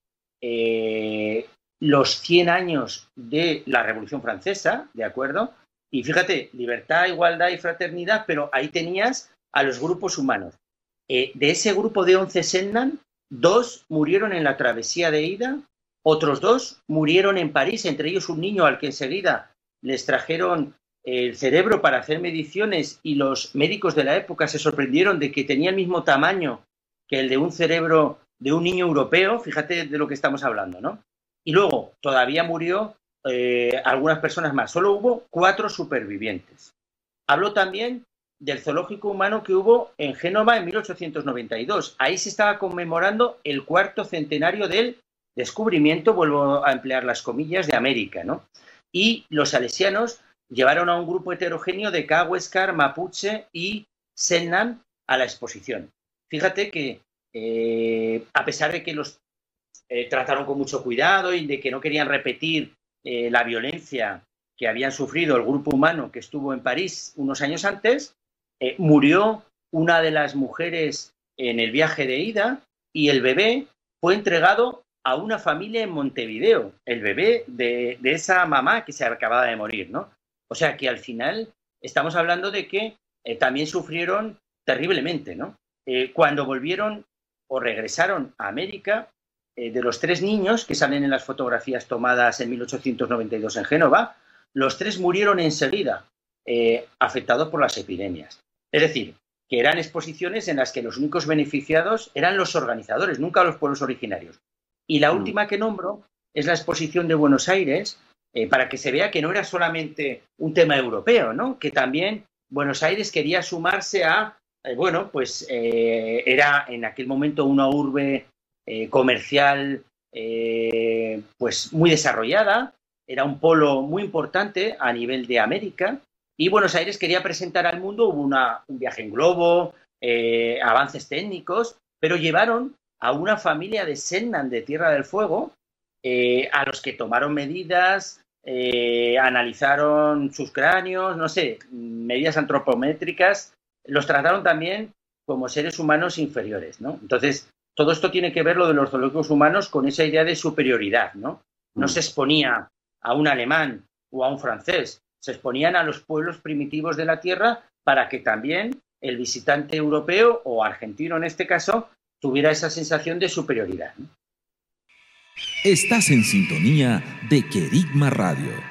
eh, los 100 años de la Revolución Francesa, ¿de acuerdo? Y fíjate, libertad, igualdad y fraternidad, pero ahí tenías a los grupos humanos. Eh, de ese grupo de 11 Sennan, dos murieron en la travesía de ida, otros dos murieron en París, entre ellos un niño al que enseguida les trajeron el cerebro para hacer mediciones y los médicos de la época se sorprendieron de que tenía el mismo tamaño que el de un cerebro de un niño europeo, fíjate de lo que estamos hablando, ¿no? Y luego todavía murió eh, algunas personas más, solo hubo cuatro supervivientes. Habló también del zoológico humano que hubo en Génova en 1892. Ahí se estaba conmemorando el cuarto centenario del descubrimiento, vuelvo a emplear las comillas, de América, ¿no? Y los salesianos llevaron a un grupo heterogéneo de Cahuéscar, Mapuche y Sennan a la exposición. Fíjate que eh, a pesar de que los eh, trataron con mucho cuidado y de que no querían repetir eh, la violencia que habían sufrido el grupo humano que estuvo en París unos años antes, murió una de las mujeres en el viaje de ida y el bebé fue entregado a una familia en Montevideo, el bebé de, esa mamá que se acababa de morir, ¿no? O sea que al final estamos hablando de que también sufrieron terriblemente, ¿no? cuando volvieron o regresaron a América, eh, de los tres niños que salen en las fotografías tomadas en 1892 en Génova, los tres murieron enseguida, eh, afectados por las epidemias. Es decir, que eran exposiciones en las que los únicos beneficiados eran los organizadores, nunca los pueblos originarios. Y la mm. última que nombro es la exposición de Buenos Aires, eh, para que se vea que no era solamente un tema europeo, ¿no? que también Buenos Aires quería sumarse a eh, bueno, pues eh, era en aquel momento una urbe eh, comercial pues muy desarrollada, era un polo muy importante a nivel de América. Y Buenos Aires quería presentar al mundo, hubo un viaje en globo, avances técnicos, pero llevaron a una familia de Sennan de Tierra del Fuego, a los que tomaron medidas, analizaron sus cráneos, no sé, medidas antropométricas los trataron también como seres humanos inferiores, ¿no? Entonces, todo esto tiene que ver lo de los zoológicos humanos con esa idea de superioridad, ¿no? No mm. se exponía a un alemán o a un francés, se exponían a los pueblos primitivos de la tierra para que también el visitante europeo o argentino en este caso tuviera esa sensación de superioridad. Estás en sintonía de Querigma Radio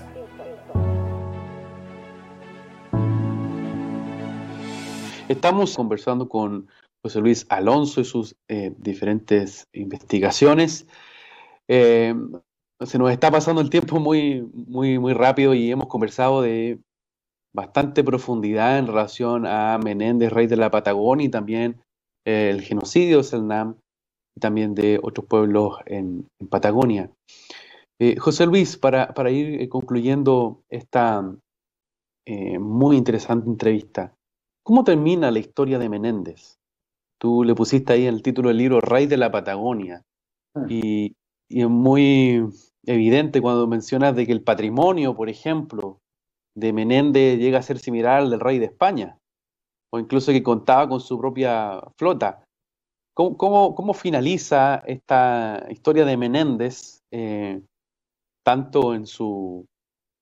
Estamos conversando con José Luis Alonso y sus eh, diferentes investigaciones. Eh, se nos está pasando el tiempo muy, muy, muy rápido y hemos conversado de bastante profundidad en relación a Menéndez, rey de la Patagonia, y también eh, el genocidio de Selnam, y también de otros pueblos en, Patagonia. Eh, José Luis, para, ir concluyendo esta muy interesante entrevista, ¿cómo termina la historia de Menéndez? Tú le pusiste ahí el título del libro Rey de la Patagonia. Ah. Y, y es muy evidente cuando mencionas de que el patrimonio, por ejemplo, de Menéndez llega a ser similar al del rey de España, o incluso que contaba con su propia flota. ¿Cómo, cómo, finaliza esta historia de Menéndez, eh, tanto en su,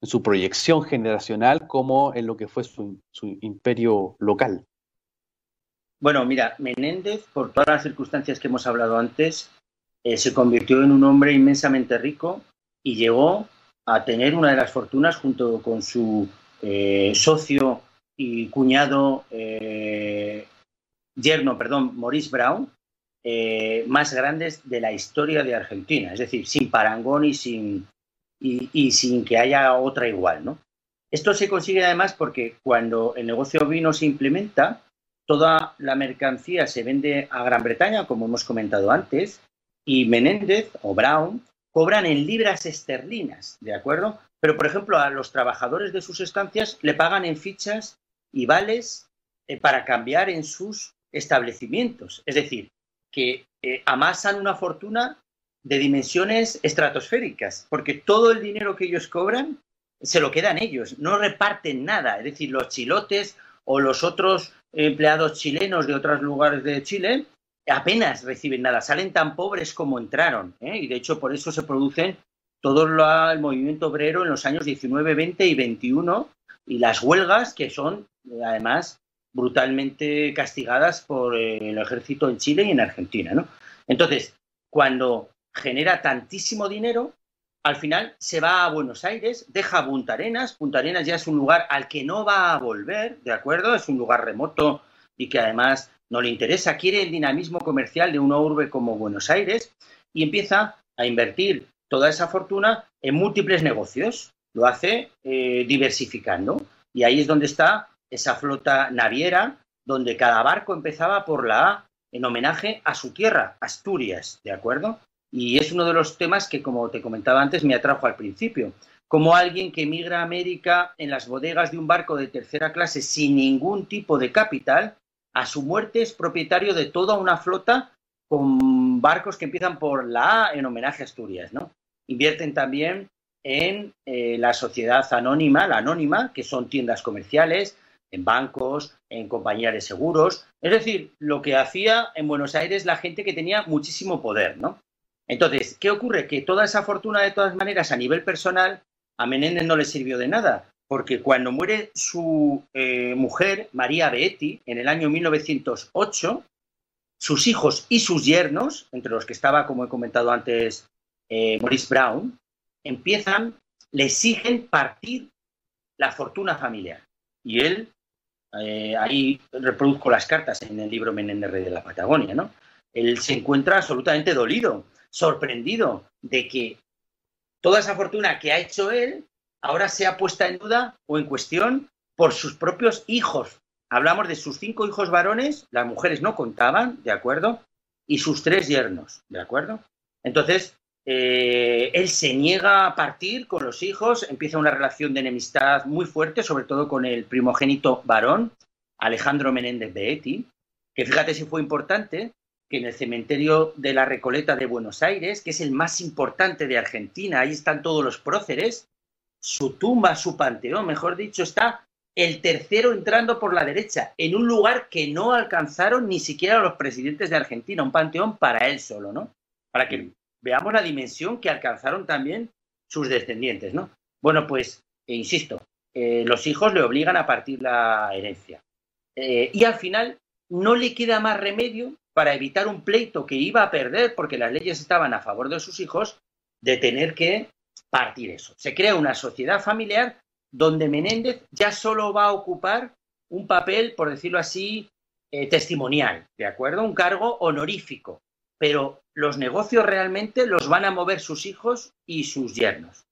en su, proyección generacional como en lo que fue su, su imperio local? Bueno, mira, Menéndez, por todas las circunstancias que hemos hablado antes, eh, se convirtió en un hombre inmensamente rico y llegó a tener una de las fortunas junto con su eh, socio y cuñado eh, yerno, perdón, Maurice Brown, más grandes de la historia de Argentina, es decir, sin parangón y sin, y, sin que haya otra igual, ¿no? Esto se consigue además porque cuando el negocio vino se implementa, toda la mercancía se vende a Gran Bretaña, como hemos comentado antes, y Menéndez o Brown cobran en libras esterlinas, ¿de acuerdo? Pero, por ejemplo, a los trabajadores de sus estancias le pagan en fichas y vales eh, para cambiar en sus establecimientos. Es decir, que eh, amasan una fortuna de dimensiones estratosféricas, porque todo el dinero que ellos cobran se lo quedan ellos, no reparten nada. Es decir, los chilotes o los otros empleados chilenos de otros lugares de Chile apenas reciben nada, salen tan pobres como entraron. ¿eh? Y de hecho por eso se producen todo el movimiento obrero en los años 19, 20 y 21 y las huelgas que son además brutalmente castigadas por el ejército en Chile y en Argentina. ¿no? Entonces, cuando genera tantísimo dinero, al final se va a Buenos Aires, deja Punta Arenas. Punta Arenas ya es un lugar al que no va a volver, ¿de acuerdo? Es un lugar remoto y que además no le interesa, quiere el dinamismo comercial de una urbe como Buenos Aires y empieza a invertir toda esa fortuna en múltiples negocios. Lo hace eh, diversificando y ahí es donde está esa flota naviera, donde cada barco empezaba por la A en homenaje a su tierra, Asturias, ¿de acuerdo? Y es uno de los temas que, como te comentaba antes, me atrajo al principio. Como alguien que emigra a América en las bodegas de un barco de tercera clase sin ningún tipo de capital, a su muerte es propietario de toda una flota con barcos que empiezan por la A en homenaje a Asturias, ¿no? Invierten también en eh, la sociedad anónima, la anónima, que son tiendas comerciales, en bancos, en compañías de seguros, es decir, lo que hacía en Buenos Aires la gente que tenía muchísimo poder, ¿no? Entonces, ¿qué ocurre? Que toda esa fortuna, de todas maneras, a nivel personal, a Menéndez no le sirvió de nada, porque cuando muere su eh, mujer, María Beetti, en el año 1908, sus hijos y sus yernos, entre los que estaba, como he comentado antes, eh, Maurice Brown, empiezan, le exigen partir la fortuna familiar. Y él, eh, ahí reproduzco las cartas en el libro Menéndez Rey de la Patagonia, ¿no? Él se encuentra absolutamente dolido, sorprendido de que toda esa fortuna que ha hecho él ahora sea puesta en duda o en cuestión por sus propios hijos. Hablamos de sus cinco hijos varones, las mujeres no contaban, ¿de acuerdo? Y sus tres yernos, ¿de acuerdo? Entonces, eh, él se niega a partir con los hijos, empieza una relación de enemistad muy fuerte, sobre todo con el primogénito varón, Alejandro Menéndez de Eti, que fíjate si fue importante, que en el cementerio de la Recoleta de Buenos Aires, que es el más importante de Argentina, ahí están todos los próceres, su tumba, su panteón, mejor dicho, está el tercero entrando por la derecha, en un lugar que no alcanzaron ni siquiera los presidentes de Argentina, un panteón para él solo, ¿no? Para que veamos la dimensión que alcanzaron también sus descendientes, ¿no? Bueno, pues, e insisto, eh, los hijos le obligan a partir la herencia. Eh, y al final no le queda más remedio para evitar un pleito que iba a perder porque las leyes estaban a favor de sus hijos, de tener que partir eso. Se crea una sociedad familiar donde Menéndez ya solo va a ocupar un papel, por decirlo así, eh, testimonial, ¿de acuerdo? Un cargo honorífico. Pero los negocios realmente los van a mover sus hijos y sus yernos.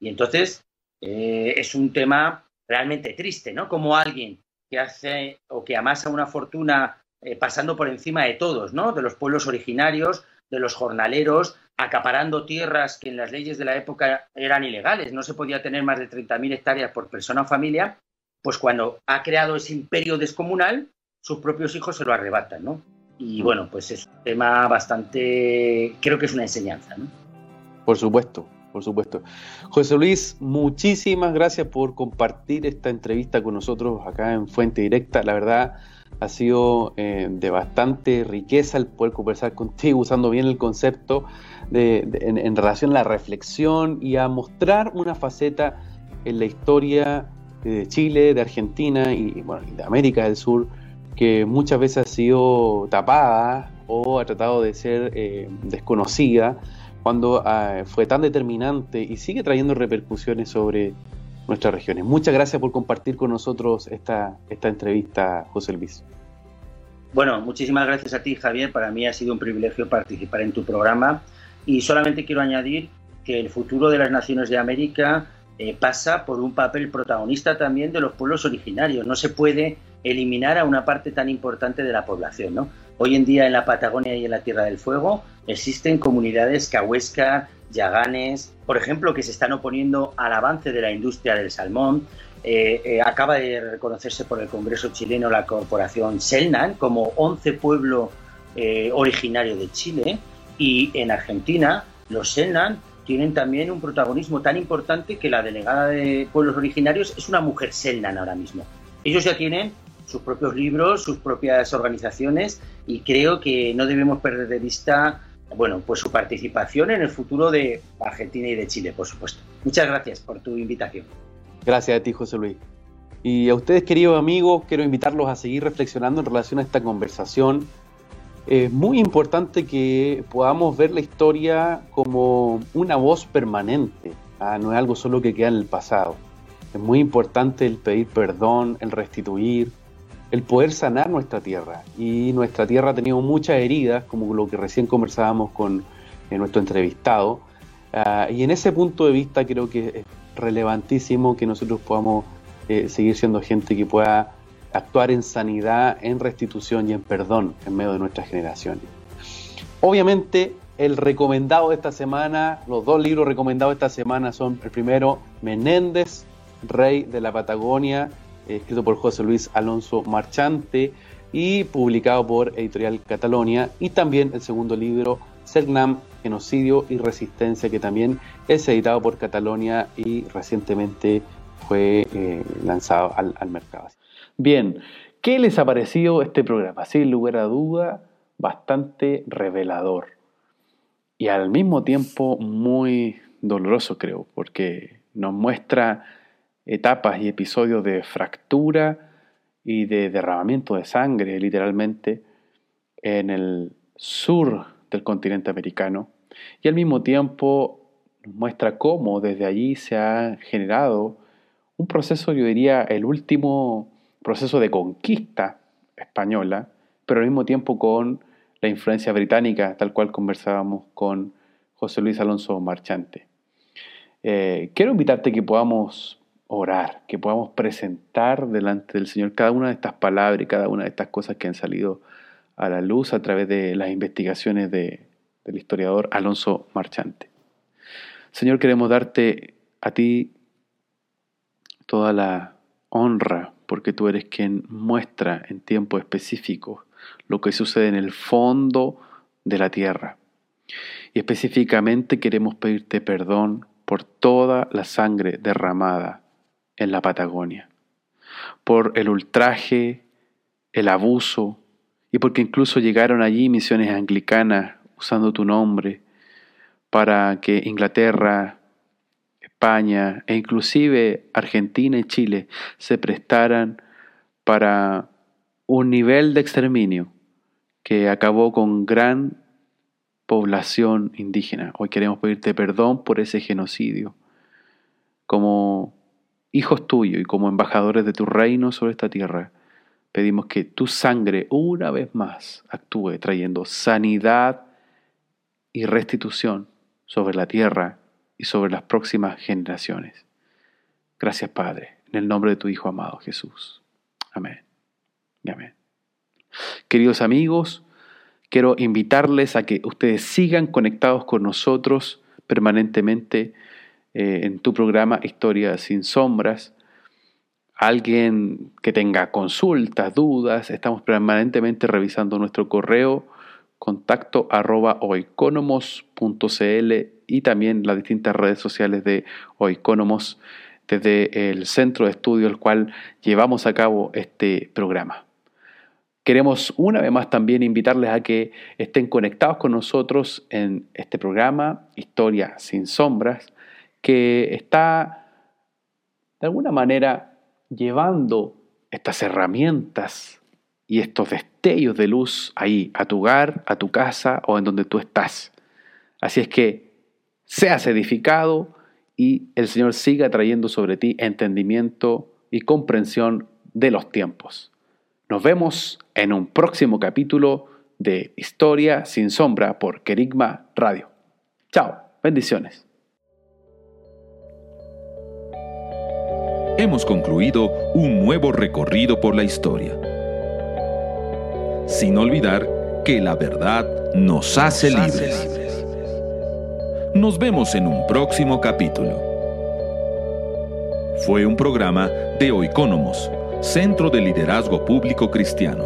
Y entonces eh, es un tema realmente triste, ¿no? Como alguien que hace o que amasa una fortuna eh, pasando por encima de todos, ¿no? De los pueblos originarios, de los jornaleros, acaparando tierras que en las leyes de la época eran ilegales, no se podía tener más de 30.000 hectáreas por persona o familia, pues cuando ha creado ese imperio descomunal, sus propios hijos se lo arrebatan, ¿no? Y bueno, pues es un tema bastante, creo que es una enseñanza, ¿no? Por supuesto, por supuesto. José Luis, muchísimas gracias por compartir esta entrevista con nosotros acá en Fuente Directa. La verdad, ha sido eh, de bastante riqueza el poder conversar contigo usando bien el concepto de, en, relación a la reflexión y a mostrar una faceta en la historia de Chile, de Argentina y bueno, de América del Sur que muchas veces ha sido tapada o ha tratado de ser eh, desconocida cuando ah, fue tan determinante y sigue trayendo repercusiones sobre nuestras regiones. Muchas gracias por compartir con nosotros esta, esta entrevista, José Luis. Bueno, muchísimas gracias a ti, Javier. Para mí ha sido un privilegio participar en tu programa y solamente quiero añadir que el futuro de las naciones de América eh, pasa por un papel protagonista también de los pueblos originarios. No se puede eliminar a una parte tan importante de la población. ¿no? Hoy en día en la Patagonia y en la Tierra del Fuego existen comunidades cahuesca, yaganes, por ejemplo, que se están oponiendo al avance de la industria del salmón. Eh, eh, acaba de reconocerse por el Congreso chileno la corporación Selnan como 11 pueblo eh, originario de Chile y en Argentina los Selnan tienen también un protagonismo tan importante que la delegada de pueblos originarios es una mujer Selnan ahora mismo. Ellos ya tienen sus propios libros, sus propias organizaciones y creo que no debemos perder de vista bueno, pues su participación en el futuro de Argentina y de Chile, por supuesto. Muchas gracias por tu invitación. Gracias a ti, José Luis. Y a ustedes, queridos amigos, quiero invitarlos a seguir reflexionando en relación a esta conversación. Es muy importante que podamos ver la historia como una voz permanente, ¿ah? no es algo solo que queda en el pasado. Es muy importante el pedir perdón, el restituir, el poder sanar nuestra tierra. Y nuestra tierra ha tenido muchas heridas, como lo que recién conversábamos con eh, nuestro entrevistado. Ah, y en ese punto de vista creo que es relevantísimo que nosotros podamos eh, seguir siendo gente que pueda actuar en sanidad, en restitución y en perdón en medio de nuestras generaciones. Obviamente, el recomendado de esta semana, los dos libros recomendados esta semana son el primero, Menéndez, Rey de la Patagonia, escrito por José Luis Alonso Marchante y publicado por Editorial Catalonia, y también el segundo libro, Selknam, Genocidio y Resistencia, que también es editado por Catalonia y recientemente fue eh, lanzado al, al, mercado. Bien, ¿qué les ha parecido este programa? Sin lugar a duda, bastante revelador y al mismo tiempo muy doloroso, creo, porque nos muestra etapas y episodios de fractura y de derramamiento de sangre, literalmente, en el sur del continente americano. Y al mismo tiempo muestra cómo desde allí se ha generado un proceso, yo diría, el último proceso de conquista española, pero al mismo tiempo con la influencia británica, tal cual conversábamos con José Luis Alonso Marchante. Eh, quiero invitarte que podamos orar, que podamos presentar delante del Señor cada una de estas palabras y cada una de estas cosas que han salido a la luz a través de las investigaciones del historiador Alonso Marchante. Señor, queremos darte a ti toda la honra, porque tú eres quien muestra en tiempo específico lo que sucede en el fondo de la tierra. Y específicamente queremos pedirte perdón por toda la sangre derramada en la Patagonia, por el ultraje, el abuso, y porque incluso llegaron allí misiones anglicanas usando tu nombre para que Inglaterra, España e inclusive Argentina y Chile se prestaran para un nivel de exterminio que acabó con gran población indígena. Hoy queremos pedirte perdón por ese genocidio. Como hijos tuyos y como embajadores de tu reino sobre esta tierra, pedimos que tu sangre una vez más actúe trayendo sanidad y restitución sobre la tierra y sobre las próximas generaciones. Gracias Padre. En el nombre de tu Hijo amado Jesús. Amén. Y amén. Queridos amigos, quiero invitarles a que ustedes sigan conectados con nosotros permanentemente eh, en tu programa Historia sin Sombras. Alguien que tenga consultas, dudas, estamos permanentemente revisando nuestro correo contacto arroba oiconomos.cl y también las distintas redes sociales de Oiconomos desde el centro de estudio al cual llevamos a cabo este programa. Queremos una vez más también invitarles a que estén conectados con nosotros en este programa, Historia sin Sombras, que está de alguna manera llevando estas herramientas y estos destellos de luz ahí, a tu hogar, a tu casa o en donde tú estás. Así es que seas edificado y el Señor siga trayendo sobre ti entendimiento y comprensión de los tiempos. Nos vemos en un próximo capítulo de Historia sin sombra por Kerigma Radio. Chao, bendiciones. Hemos concluido un nuevo recorrido por la historia. Sin olvidar que la verdad nos hace libres. Nos vemos en un próximo capítulo. Fue un programa de Oicónomos, Centro de Liderazgo Público Cristiano,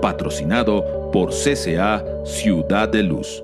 patrocinado por CCA Ciudad de Luz.